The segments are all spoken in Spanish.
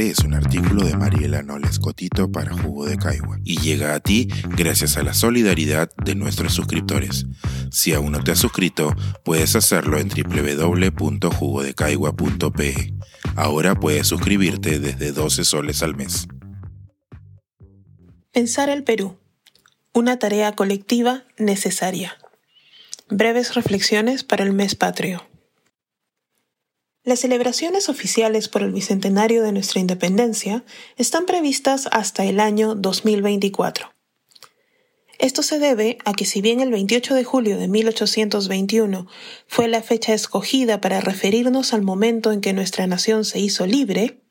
Es un artículo de Mariela Noles Cotito para Jugo de Caigua y llega a ti gracias a la solidaridad de nuestros suscriptores. Si aún no te has suscrito, puedes hacerlo en www.jugodecaigua.pe. Ahora puedes suscribirte desde 12 soles al mes. Pensar el Perú. Una tarea colectiva necesaria. Breves reflexiones para el mes patrio. Las celebraciones oficiales por el bicentenario de nuestra independencia están previstas hasta el año 2024. Esto se debe a que si bien el 28 de julio de 1821 fue la fecha escogida para referirnos al momento en que nuestra nación se hizo libre,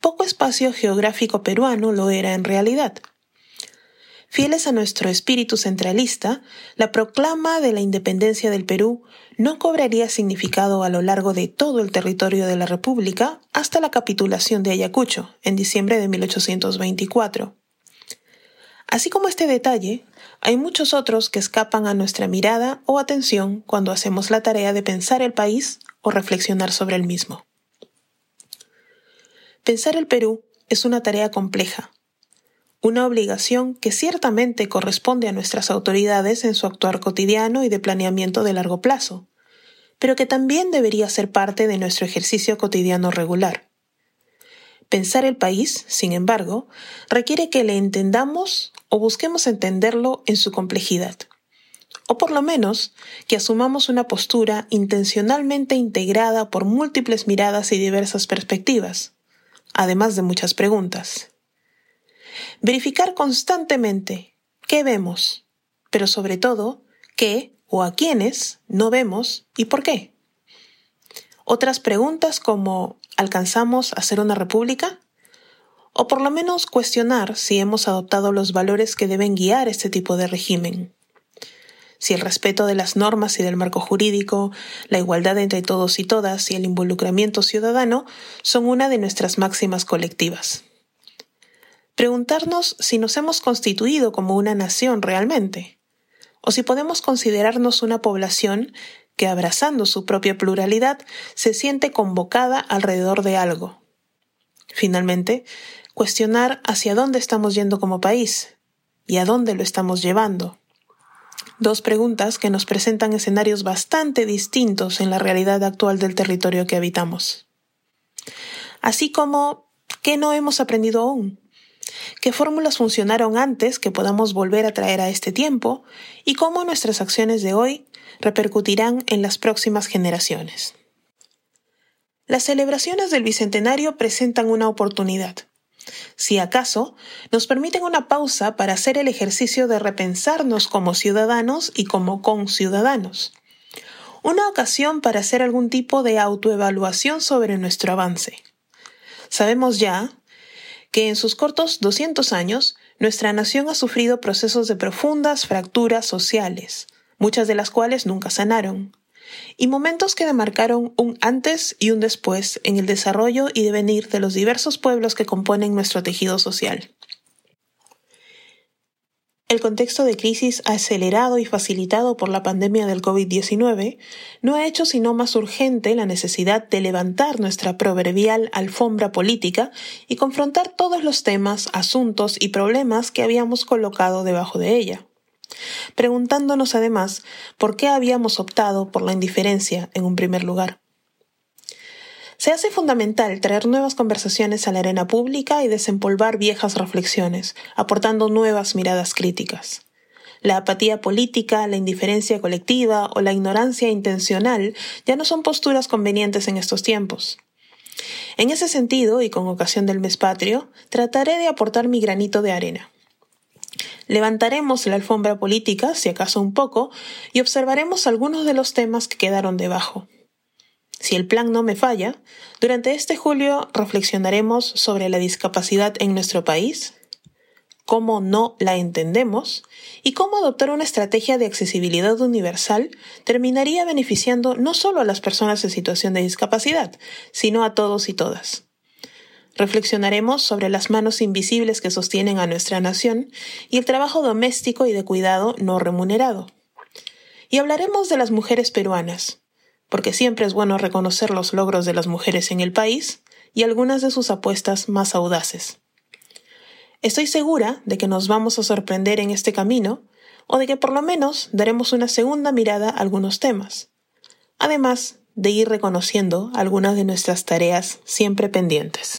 poco espacio geográfico peruano lo era en realidad. Fieles a nuestro espíritu centralista, la proclama de la independencia del Perú no cobraría significado a lo largo de todo el territorio de la República hasta la capitulación de Ayacucho, en diciembre de 1824. Así como este detalle, hay muchos otros que escapan a nuestra mirada o atención cuando hacemos la tarea de pensar el país o reflexionar sobre el mismo. Pensar el Perú es una tarea compleja, una obligación que ciertamente corresponde a nuestras autoridades en su actuar cotidiano y de planeamiento de largo plazo, pero que también debería ser parte de nuestro ejercicio cotidiano regular. Pensar el país, sin embargo, requiere que le entendamos o busquemos entenderlo en su complejidad, o por lo menos que asumamos una postura intencionalmente integrada por múltiples miradas y diversas perspectivas, además de muchas preguntas. Verificar constantemente qué vemos, pero sobre todo qué o a quiénes no vemos y por qué. Otras preguntas como ¿alcanzamos a ser una república? O por lo menos cuestionar si hemos adoptado los valores que deben guiar este tipo de régimen. Si el respeto de las normas y del marco jurídico, la igualdad entre todos y todas y el involucramiento ciudadano son una de nuestras máximas colectivas preguntarnos si nos hemos constituido como una nación realmente, o si podemos considerarnos una población que, abrazando su propia pluralidad, se siente convocada alrededor de algo. Finalmente, cuestionar hacia dónde estamos yendo como país y a dónde lo estamos llevando. Dos preguntas que nos presentan escenarios bastante distintos en la realidad actual del territorio que habitamos. Así como, ¿qué no hemos aprendido aún? Qué fórmulas funcionaron antes que podamos volver a traer a este tiempo y cómo nuestras acciones de hoy repercutirán en las próximas generaciones. Las celebraciones del Bicentenario presentan una oportunidad. Si acaso, nos permiten una pausa para hacer el ejercicio de repensarnos como ciudadanos y como conciudadanos. Una ocasión para hacer algún tipo de autoevaluación sobre nuestro avance. Sabemos ya, que en sus cortos 200 años nuestra nación ha sufrido procesos de profundas fracturas sociales, muchas de las cuales nunca sanaron, y momentos que demarcaron un antes y un después en el desarrollo y devenir de los diversos pueblos que componen nuestro tejido social. El contexto de crisis acelerado y facilitado por la pandemia del COVID-19 no ha hecho sino más urgente la necesidad de levantar nuestra proverbial alfombra política y confrontar todos los temas, asuntos y problemas que habíamos colocado debajo de ella preguntándonos además por qué habíamos optado por la indiferencia en un primer lugar. Se hace fundamental traer nuevas conversaciones a la arena pública y desempolvar viejas reflexiones, aportando nuevas miradas críticas. La apatía política, la indiferencia colectiva o la ignorancia intencional ya no son posturas convenientes en estos tiempos. En ese sentido, y con ocasión del mes patrio, trataré de aportar mi granito de arena. Levantaremos la alfombra política, si acaso un poco, y observaremos algunos de los temas que quedaron debajo. Si el plan no me falla, durante este julio reflexionaremos sobre la discapacidad en nuestro país, cómo no la entendemos y cómo adoptar una estrategia de accesibilidad universal terminaría beneficiando no solo a las personas en situación de discapacidad, sino a todos y todas. Reflexionaremos sobre las manos invisibles que sostienen a nuestra nación y el trabajo doméstico y de cuidado no remunerado. Y hablaremos de las mujeres peruanas, porque siempre es bueno reconocer los logros de las mujeres en el país y algunas de sus apuestas más audaces. Estoy segura de que nos vamos a sorprender en este camino, o de que por lo menos daremos una segunda mirada a algunos temas, además de ir reconociendo algunas de nuestras tareas siempre pendientes.